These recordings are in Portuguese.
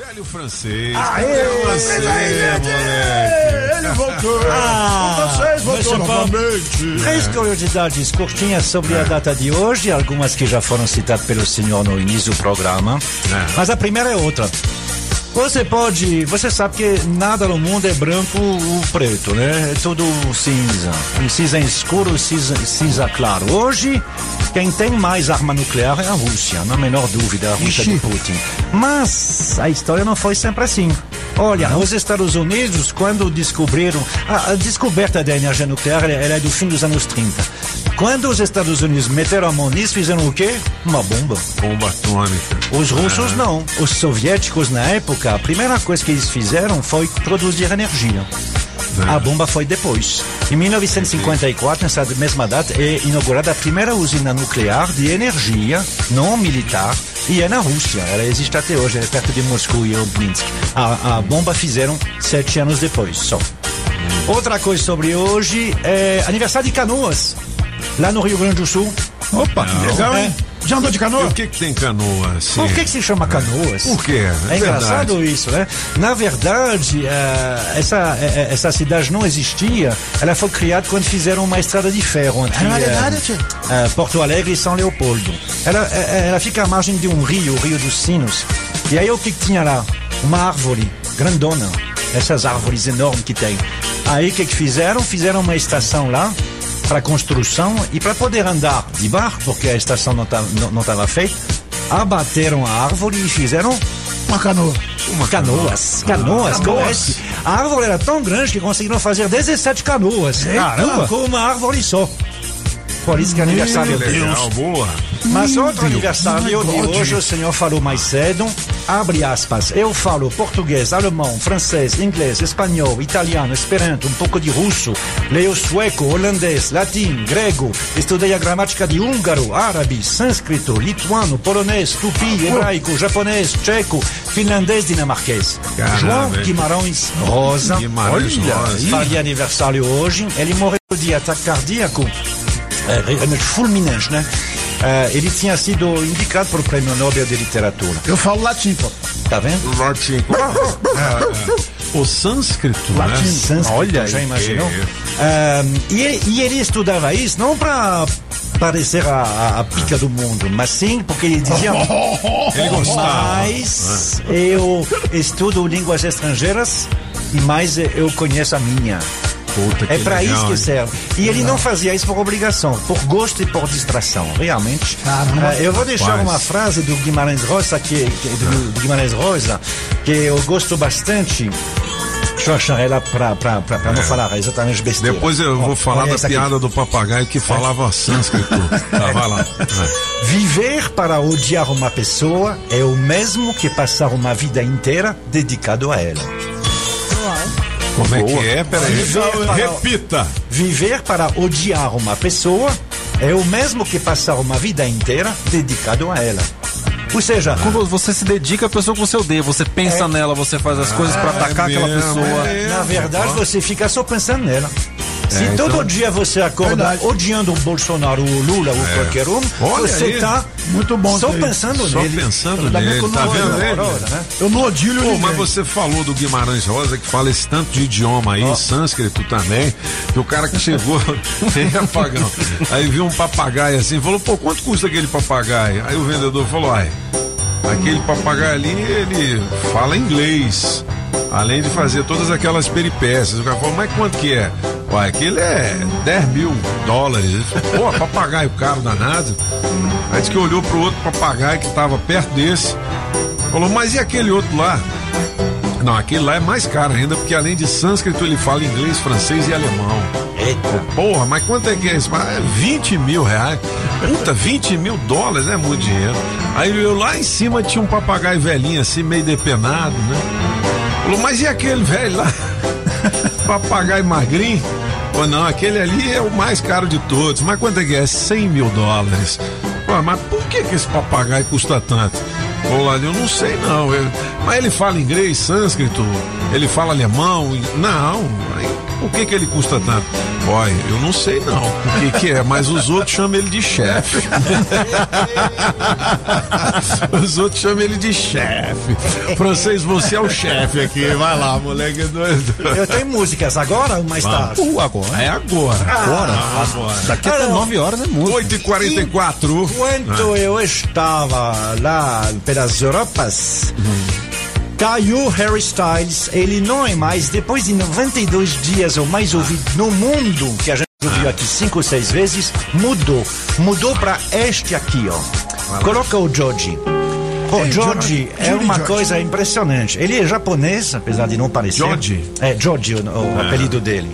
Velho francês. Aê, Cadê você, moleque? Ele voltou. Ah, o francês voltou novamente. Três curiosidades curtinhas sobre a data de hoje, algumas que já foram citadas pelo senhor no início do programa. É. Mas a primeira é outra. Você pode. Você sabe que nada no mundo é branco ou preto, né? É tudo cinza. Um cinza escuro, cinza, cinza claro. Hoje, quem tem mais arma nuclear é a Rússia, na menor dúvida, a Rússia Ixi. de Putin. Mas a história não foi sempre assim. Olha, os Estados Unidos, quando descobriram. A, a descoberta da energia nuclear ela, ela é do fim dos anos 30. Quando os Estados Unidos meteram a mão nisso, fizeram o quê? Uma bomba. Bomba atômica. Os russos não. Os soviéticos, na época, a primeira coisa que eles fizeram foi produzir energia. A bomba foi depois. Em 1954, nessa mesma data, é inaugurada a primeira usina nuclear de energia não militar e é na Rússia. Ela existe até hoje, é perto de Moscou e Obninsk. A, a bomba fizeram sete anos depois, só. Outra coisa sobre hoje é aniversário de Canoas, lá no Rio Grande do Sul. Opa, legal, hein? Já andou de canoa? o que que tem canoa? Assim? Por que, que se chama Canoas? Por quê? É, É engraçado isso, né? Na verdade, eh, essa, eh, essa cidade não existia. Ela foi criada quando fizeram uma estrada de ferro entre Ah, é eh, Porto Alegre e São Leopoldo. Ela, ela fica à margem de um rio, o Rio dos Sinos. E aí o que, que tinha lá? Uma árvore grandona. Essas árvores enormes que tem. Aí o que, que fizeram? Fizeram uma estação lá para construção e para poder andar de barco, porque a estação não estava tava feita, abateram a árvore e fizeram Uma canoa. uma canoas, canoas, conhece? A árvore era tão grande que conseguiram fazer 17 canoas. Caramba! Com uma árvore só. Por isso que é aniversário legal, boa. Mas outro aniversário de hoje, o senhor falou mais cedo, abre aspas, eu falo português, alemão, francês, inglês, espanhol, italiano, esperanto, um pouco de russo, leio sueco, holandês, latim, grego, estudei a gramática de húngaro, árabe, sânscrito, lituano, polonês, tupi, hebraico, japonês, tcheco, finlandês, dinamarquês. Caramba, João? Guimarães Rosa, Guimarães. Olha, Rosa. faria aniversário hoje, ele morreu de ataque cardíaco. É, realmente fulminante, né? É, ele tinha sido indicado para o Prêmio Nobel de Literatura. Eu falo latim, pô. Tá vendo? Latim. É, é. O sânscrito, né? Sânscrito, Olha já imaginou? que- É, e, ele, e ele estudava isso não para parecer a, a- a pica do mundo, mas sim porque ele dizia. Ele gostava. Mas eu estudo línguas estrangeiras e mais eu conheço a minha. Puta, que É para isso que serve. E ele não fazia isso por obrigação, por gosto e por distração, realmente. Caramba. Eh, eu vou deixar uma frase do Guimarães Rosa, que, que- do, do Guimarães Rosa, que eu gosto bastante. Deixa eu achar ela para não falar exatamente besteira. Depois eu vou Ó, falar da essa aqui. piada do papagaio que falava sânscrito. Tá, vai lá. É. Viver para odiar uma pessoa é o mesmo que passar uma vida inteira dedicado a ela. Como é que é? Peraí. Viver para- Repita. Viver para odiar uma pessoa é o mesmo que passar uma vida inteira dedicado a ela. Ou seja, Quando você se dedica à pessoa que você odeia, você pensa É. nela, você faz as coisas pra atacar aquela mesmo, pessoa. é. na verdade você fica só pensando nela. Se É, todo então- dia você acorda Verdade. odiando o Bolsonaro, o Lula ou qualquer um, Olha você aí. está Muito bom só pensando Só nele. pensando Daqui a nele, tá vendo ele? hora, né? Eu não odilho Pô, ninguém. mas você falou do Guimarães Rosa que fala esse tanto de idioma aí, sânscrito também, que o cara que chegou, apagão. Aí viu um papagaio assim, falou, pô, quanto custa aquele papagaio? Aí o vendedor falou, ai, aquele papagaio ali, ele fala inglês. Além de fazer todas aquelas peripécias. O cara falou, mas quanto que é? Uai, aquele é 10 mil dólares. Pô, papagaio caro danado. Aí disse que olhou pro outro papagaio que tava perto desse. Falou, mas e aquele outro lá? Não, aquele lá é mais caro ainda, porque além de sânscrito ele fala inglês, francês e alemão. Eita. Porra, mas quanto é que é isso? É 20 mil reais. Puta, 20 mil dólares é muito dinheiro. Aí eu lá em cima tinha um papagaio velhinho assim, meio depenado, né? Falou, mas e aquele velho lá? papagaio magrinho? Pô, não, aquele ali é o mais caro de todos. Mas quanto é que é? 100 mil dólares. Pô, mas por que, que esse papagaio custa tanto? Pô, lá, eu não sei não. Eu- mas ele fala inglês, sânscrito, ele fala alemão. Não, por que, que ele custa tanto? Boy, eu não sei não o que, que é, mas os outros chamam ele de chefe. os outros chamam ele de chefe. Francês, você é o chefe aqui. Vai lá, moleque doido. Eu tenho músicas agora ou mais tarde? Uh, agora. É agora. Agora. agora. Daqui até Alô. 9 horas é música. 8h44. Quando eu estava lá pelas Europas, caiu Harry Styles. Ele não é mais, depois de 92 dias ou mais ouvido no mundo, que a gente ouviu aqui cinco ou seis vezes, mudou. Mudou para este aqui, ó. Coloca o Georgie. O É, George- é uma George. coisa impressionante. Ele é japonês, apesar de não parecer. Georgie? É, Georgie, o, o apelido dele.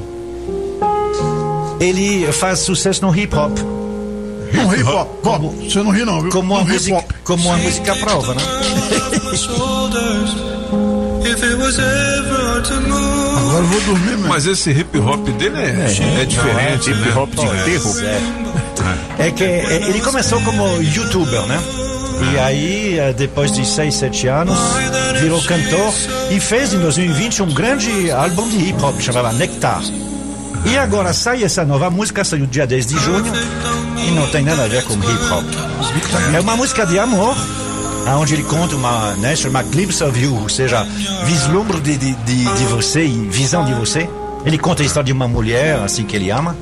Ele faz sucesso no hip hop. Não ri, pop. Pop. Você não ri, não, viu? Como não música, pop. como a música prova, né? Agora eu vou dormir, mesmo. Mas esse hip hop dele é, é, diferente, né? Hip hop de enterro. É que é, ele começou como youtuber, né? E aí, eh, depois de 6, 7 anos, virou cantor e fez em 2020 um grande álbum de hip hop, chamava Nectar. E agora sai essa nova música, saiu dia 10 de junho, e não tem nada a ver com hip hop. É uma música de amor, onde ele conta uma, né, chama Glimpse of You, ou seja, vislumbre de, de, de, de você e visão de você. Ele conta a história de uma mulher, assim, que ele ama.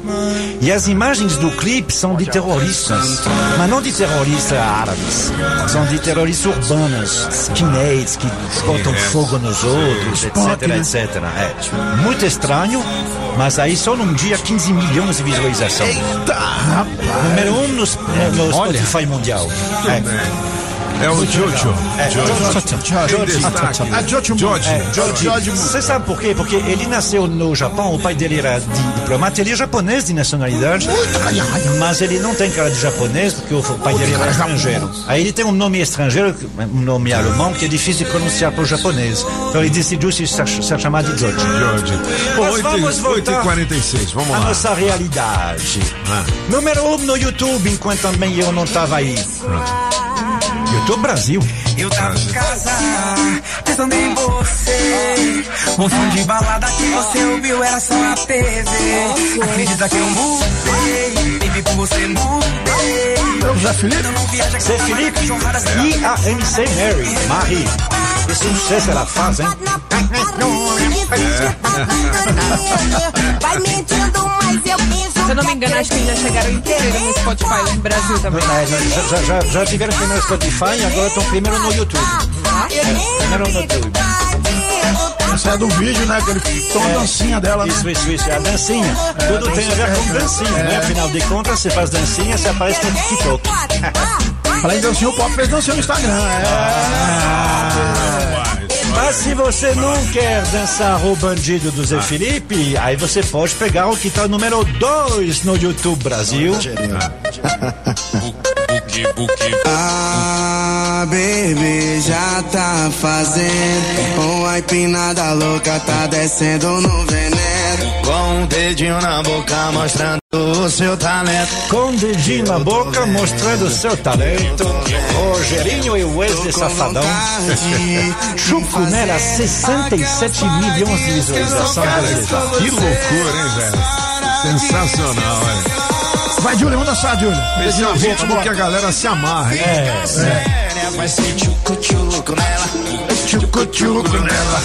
E as imagens do clipe são de terroristas, mas não de terroristas árabes. São de terroristas urbanos, skinheads, que botam fogo nos outros, etc, etc. É. Muito estranho, mas aí só num dia 15 milhões de visualizações. Número um no, é, no Spotify mundial. É. É o Jojo. É. A. É. George Moore. Você sabe por quê? Porque ele nasceu no Japão, o pai dele era di- diplomata, ele é japonês de nacionalidade, mas ele não tem cara de japonês porque o pai dele era estrangeiro. Aí ele tem um nome estrangeiro, um nome alemão, que é difícil de pronunciar para o japonês. Então ele decidiu se ser, ser chamado de George. George. Mas vamos 8 voltar 46 vamos A lá. nossa realidade. Ah. Número um no YouTube, enquanto também eu não estava aí. YouTube Brasil. Eu tava em casa, pensando em você. Um som de balada que você ouviu era só a TV. Acredita que eu mudei, baby, por você mudei. É o Zé Felipe? Eu não viaja Zé Felipe e a MC Mary, Marie. Que sucesso ela faz, hein? Vai mentindo, mas eu penso Se eu não me engano, acho que já chegaram inteiro no Spotify no Brasil também. É, já, já, já, já tiveram primeiro no Spotify e agora estão primeiro no YouTube. É, primeiro no YouTube. Essa é do vídeo, né? Aquele tom dancinha dela, né? Isso, isso, isso. É a dancinha. Tudo tem a ver com dancinha, né? Afinal de contas, você faz dancinha, você aparece no TikTok. Além de dancinha, o pop fez dancinha no Instagram. É. Mas se você não quer dançar o bandido do Zé Felipe, aí você pode pegar o que tá número 2 no YouTube Brasil. Ah, baby, já tá fazendo. Uma empinada louca tá descendo no veneno. Com um dedinho na boca mostrando o seu talento. Com o dedinho na boca, mostrando o seu talento. Rogerinho e Wesley Safadão. Chuco Nera, 67 milhões de visualizações. Que loucura, hein, velho? Sensacional, é. Vai, Júlio, vamos dançar, Júlio. Esse é o ritmo que a galera se amarra, hein? É, Vai ser tchucu-tchuco nela. Tchucu-tchucu nela.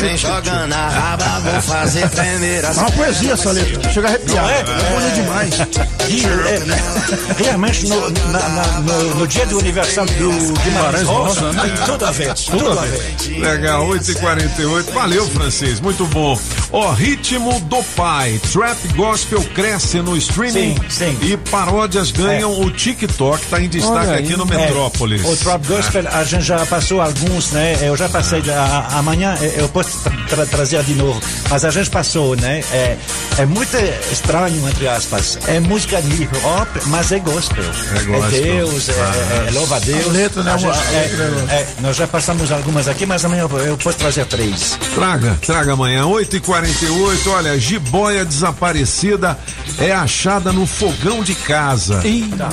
Vem jogando a raba, vou fazer tremer É as uma poesia essa letra. Chega a arrepiar. É, bonito demais. é, realmente no, na- na- no- no dia do aniversário do Guimarães Rosa, tem tudo a ver, tudo a ver. Legal, 8h48. Valeu, francês, muito bom. Ó, ritmo do pai. Trap gospel cresce no streaming. Sim, sim. E paródias ganham o TikTok, tá em destaque aqui no Metrópolis. É, o Trap Gospel, a gente já passou alguns, né? Eu já passei, a- a- amanhã eh, eu posso tra- tra- trazer de novo, mas a gente passou, né? É, é muito estranho, entre aspas. É música de hip hop, mas é gospel. É gospel. Deus, é, é- é louva a Deus. A letra, né? A gente- é, né? é, nós já passamos algumas aqui, mas amanhã eu, eu posso trazer três. Traga, traga amanhã, 8h48. Olha, jiboia desaparecida é achada no fogão de casa.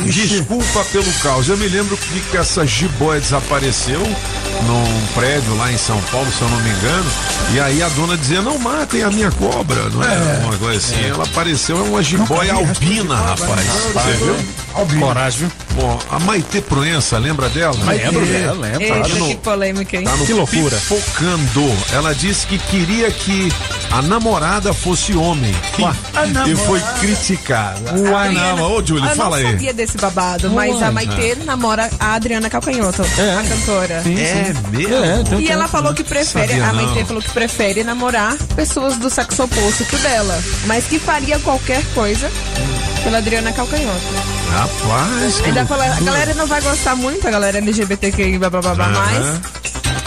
Desculpa pelo caos. Eu me lembro que, que essa jiboia desapareceu num prédio lá em São Paulo, se eu não me engano, e aí a dona dizia, não matem a minha cobra, não é? Uma coisa assim, ela apareceu, é uma jiboia albina, rapaz. Você viu? Coragem, viu? Bom, a Maite Proença, lembra dela? Lembro dela, lembro. Eita, no- que polêmica, hein? Tá no Que loucura. Pipocando. Ela disse que queria que a namorada fosse homem. E foi criticada. A Adriana- Ô, Júlio, eu fala não aí. sabia desse babado, mas a Maitê namora a Adriana Calcanhoto, a cantora. É mesmo? É, então- E ela falou que prefere, a Maitê não. falou que prefere namorar pessoas do sexo oposto dela, mas que faria qualquer coisa pela Adriana Calcanhoto. Rapaz, que Ainda fala, a galera não vai gostar muito, a galera LGBTQI, blá blá blá, blá mas.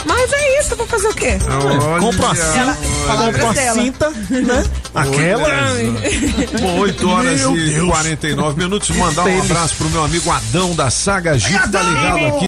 Mas é isso, vou fazer o quê? Olha, Compra Ela, palavras compra uma dela. cinta, né? Aquela. Bom, 8 horas Meu e Deus. 49 minutos. Mandar um abraço pro meu amigo Adão da Saga Jeep, tá ligado aqui.